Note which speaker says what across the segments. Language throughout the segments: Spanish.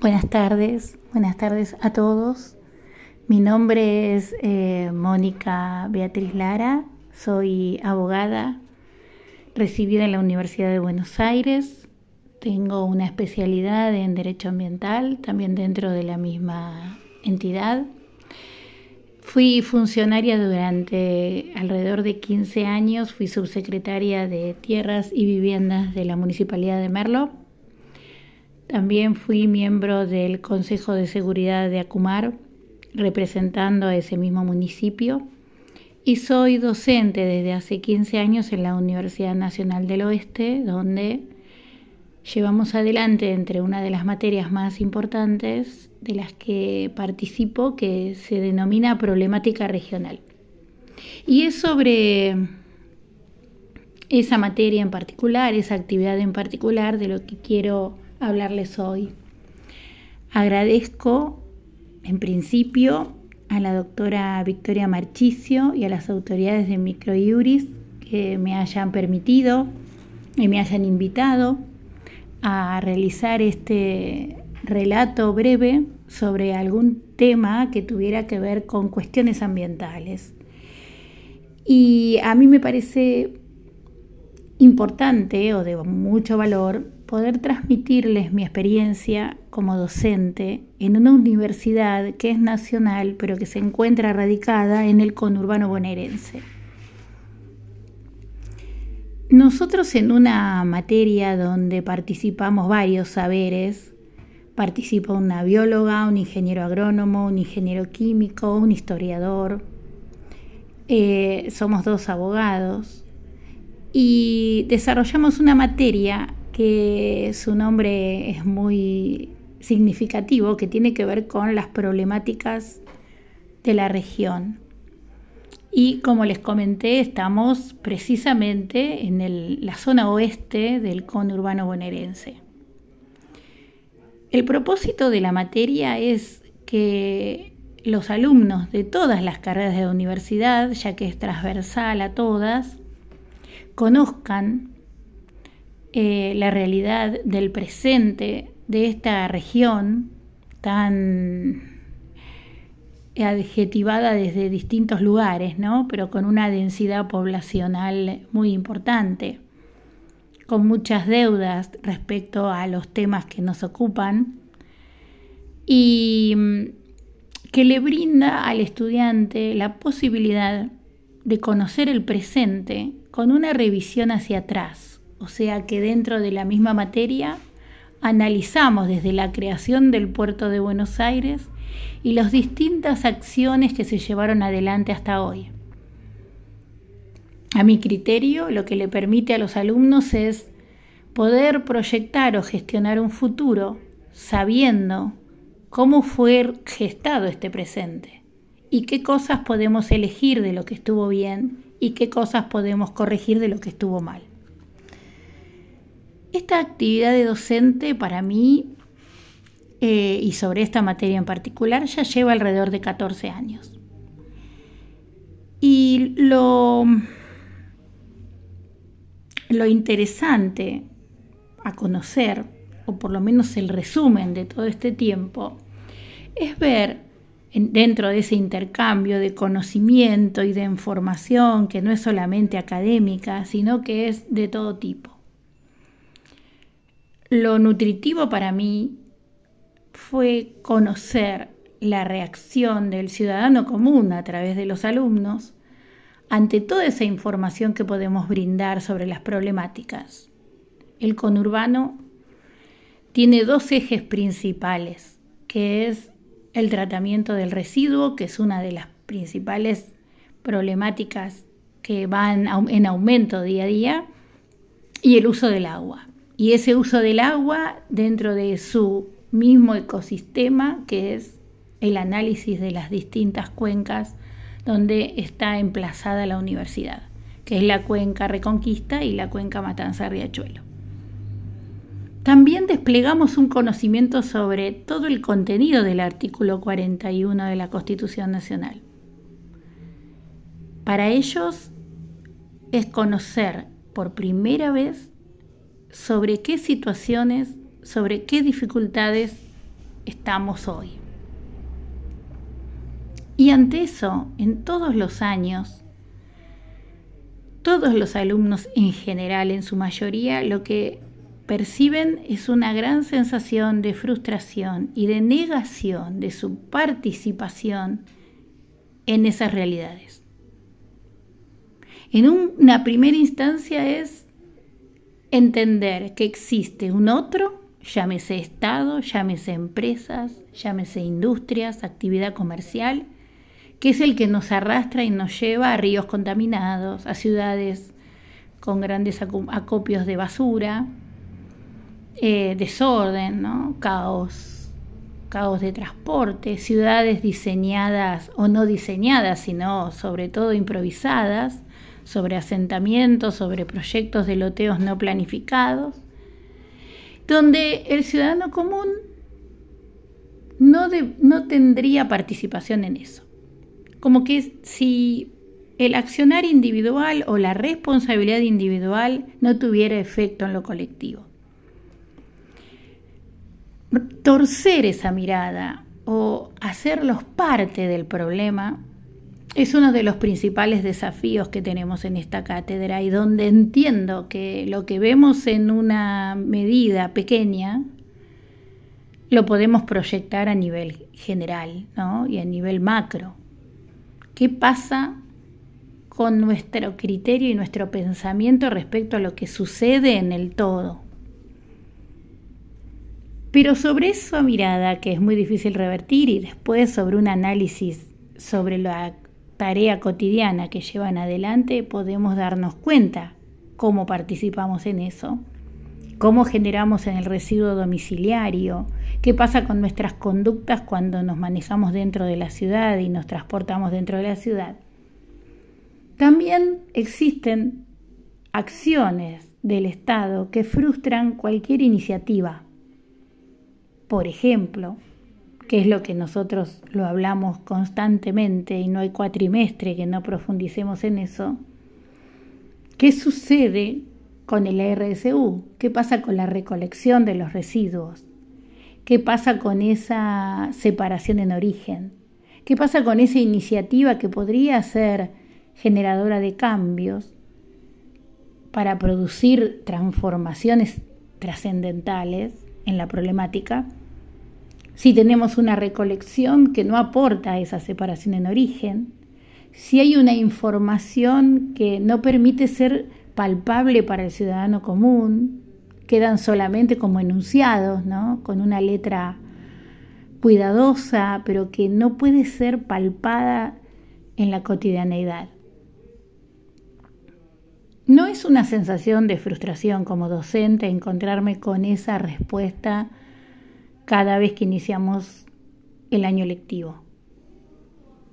Speaker 1: Buenas tardes, buenas tardes a todos. Mi nombre es eh, Mónica Beatriz Lara, soy abogada recibida en la Universidad de Buenos Aires. Tengo una especialidad en Derecho Ambiental, también dentro de la misma entidad. Fui funcionaria durante alrededor de 15 años, fui subsecretaria de Tierras y Viviendas de la Municipalidad de Merlo. También fui miembro del Consejo de Seguridad de Acumar, representando a ese mismo municipio. Y soy docente desde hace 15 años en la Universidad Nacional del Oeste, donde llevamos adelante entre una de las materias más importantes de las que participo, que se denomina problemática regional. Y es sobre esa materia en particular, esa actividad en particular, de lo que quiero hablarles hoy. Agradezco, en principio, a la doctora Victoria Marchicio y a las autoridades de Microiuris que me hayan permitido y me hayan invitado a realizar este relato breve sobre algún tema que tuviera que ver con cuestiones ambientales. Y a mí me parece importante o de mucho valor poder transmitirles mi experiencia como docente en una universidad que es nacional pero que se encuentra radicada en el conurbano bonaerense. Nosotros en una materia donde participamos varios saberes, participa una bióloga, un ingeniero agrónomo, un ingeniero químico, un historiador, eh, somos dos abogados y desarrollamos una materia que su nombre es muy significativo, que tiene que ver con las problemáticas de la región. Y como les comenté, estamos precisamente en la zona oeste del conurbano bonaerense. El propósito de la materia es que los alumnos de todas las carreras de la universidad, ya que es transversal a todas, conozcan eh, la realidad del presente de esta región tan adjetivada desde distintos lugares, ¿no? pero con una densidad poblacional muy importante, con muchas deudas respecto a los temas que nos ocupan y mm, que le brinda al estudiante la posibilidad de conocer el presente con una revisión hacia atrás, o sea que dentro de la misma materia analizamos desde la creación del puerto de Buenos Aires y las distintas acciones que se llevaron adelante hasta hoy. A mi criterio, lo que le permite a los alumnos es poder proyectar o gestionar un futuro sabiendo cómo fue gestado este presente y qué cosas podemos elegir de lo que estuvo bien y qué cosas podemos corregir de lo que estuvo mal. Esta actividad de docente para mí eh, y sobre esta materia en particular ya lleva alrededor de 14 años. Y lo, lo interesante a conocer, o por lo menos el resumen de todo este tiempo, es ver dentro de ese intercambio de conocimiento y de información que no es solamente académica, sino que es de todo tipo. Lo nutritivo para mí fue conocer la reacción del ciudadano común a través de los alumnos ante toda esa información que podemos brindar sobre las problemáticas. El conurbano tiene dos ejes principales, que es el tratamiento del residuo, que es una de las principales problemáticas que van en aumento día a día, y el uso del agua. Y ese uso del agua dentro de su mismo ecosistema que es el análisis de las distintas cuencas donde está emplazada la universidad, que es la cuenca Reconquista y la cuenca Matanza-Riachuelo. También desplegamos un conocimiento sobre todo el contenido del artículo 41 de la Constitución Nacional. Para ellos es conocer por primera vez sobre qué situaciones sobre qué dificultades estamos hoy. Y ante eso, en todos los años, todos los alumnos en general, en su mayoría, lo que perciben es una gran sensación de frustración y de negación de su participación en esas realidades. En una primera instancia es entender que existe un otro, llámese Estado, llámese empresas, llámese industrias, actividad comercial, que es el que nos arrastra y nos lleva a ríos contaminados, a ciudades con grandes acopios de basura, eh, desorden, caos, caos de transporte, ciudades diseñadas o no diseñadas, sino sobre todo improvisadas, sobre asentamientos, sobre proyectos de loteos no planificados, donde el ciudadano común no, no tendría participación en eso. Como que si el accionar individual o la responsabilidad individual no tuviera efecto en lo colectivo torcer esa mirada o hacerlos parte del problema es uno de los principales desafíos que tenemos en esta cátedra y donde entiendo que lo que vemos en una medida pequeña lo podemos proyectar a nivel general y a nivel macro. ¿Qué pasa con nuestro criterio y nuestro pensamiento respecto a lo que sucede en el todo? Pero sobre esa mirada, que es muy difícil revertir, y después sobre un análisis sobre la tarea cotidiana que llevan adelante, podemos darnos cuenta cómo participamos en eso, cómo generamos en el residuo domiciliario, qué pasa con nuestras conductas cuando nos manejamos dentro de la ciudad y nos transportamos dentro de la ciudad. También existen acciones del Estado que frustran cualquier iniciativa por ejemplo, que es lo que nosotros lo hablamos constantemente y no hay cuatrimestre que no profundicemos en eso, ¿qué sucede con el RSU? ¿Qué pasa con la recolección de los residuos? ¿Qué pasa con esa separación en origen? ¿Qué pasa con esa iniciativa que podría ser generadora de cambios para producir transformaciones trascendentales en la problemática? Si tenemos una recolección que no aporta esa separación en origen, si hay una información que no permite ser palpable para el ciudadano común, quedan solamente como enunciados, ¿no? con una letra cuidadosa, pero que no puede ser palpada en la cotidianeidad. No es una sensación de frustración como docente encontrarme con esa respuesta cada vez que iniciamos el año lectivo.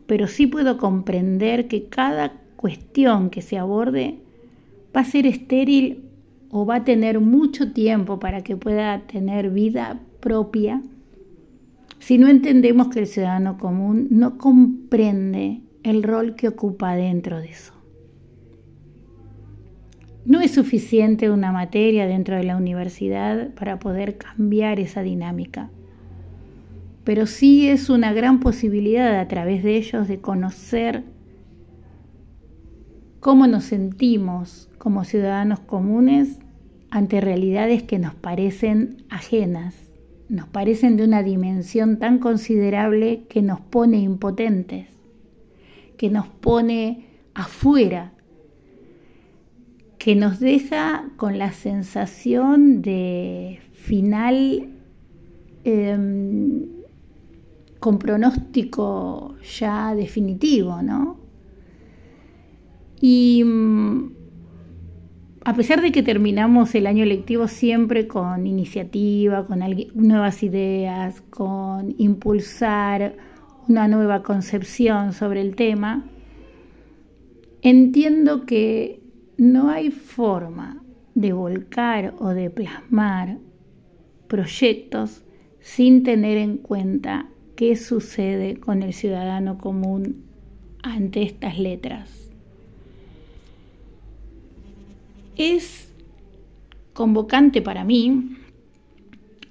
Speaker 1: Pero sí puedo comprender que cada cuestión que se aborde va a ser estéril o va a tener mucho tiempo para que pueda tener vida propia si no entendemos que el ciudadano común no comprende el rol que ocupa dentro de eso. No es suficiente una materia dentro de la universidad para poder cambiar esa dinámica, pero sí es una gran posibilidad a través de ellos de conocer cómo nos sentimos como ciudadanos comunes ante realidades que nos parecen ajenas, nos parecen de una dimensión tan considerable que nos pone impotentes, que nos pone afuera que nos deja con la sensación de final em, con pronóstico ya definitivo, ¿no? Y mm, a pesar de que terminamos el año lectivo siempre con iniciativa, con nuevas ideas, con impulsar una nueva concepción sobre el tema, entiendo que no hay forma de volcar o de plasmar proyectos sin tener en cuenta qué sucede con el ciudadano común ante estas letras. Es convocante para mí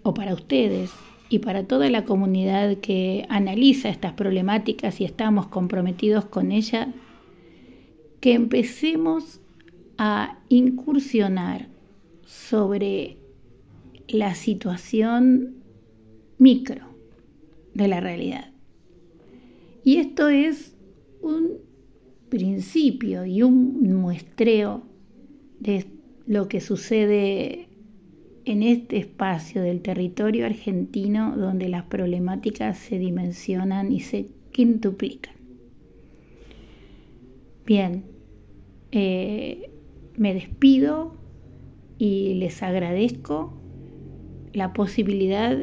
Speaker 1: o para ustedes y para toda la comunidad que analiza estas problemáticas y estamos comprometidos con ella, que empecemos a incursionar sobre la situación micro de la realidad. Y esto es un principio y un muestreo de lo que sucede en este espacio del territorio argentino donde las problemáticas se dimensionan y se quintuplican. Bien, eh, me despido y les agradezco la posibilidad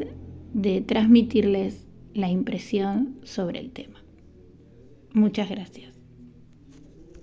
Speaker 1: de transmitirles la impresión sobre el tema. Muchas gracias.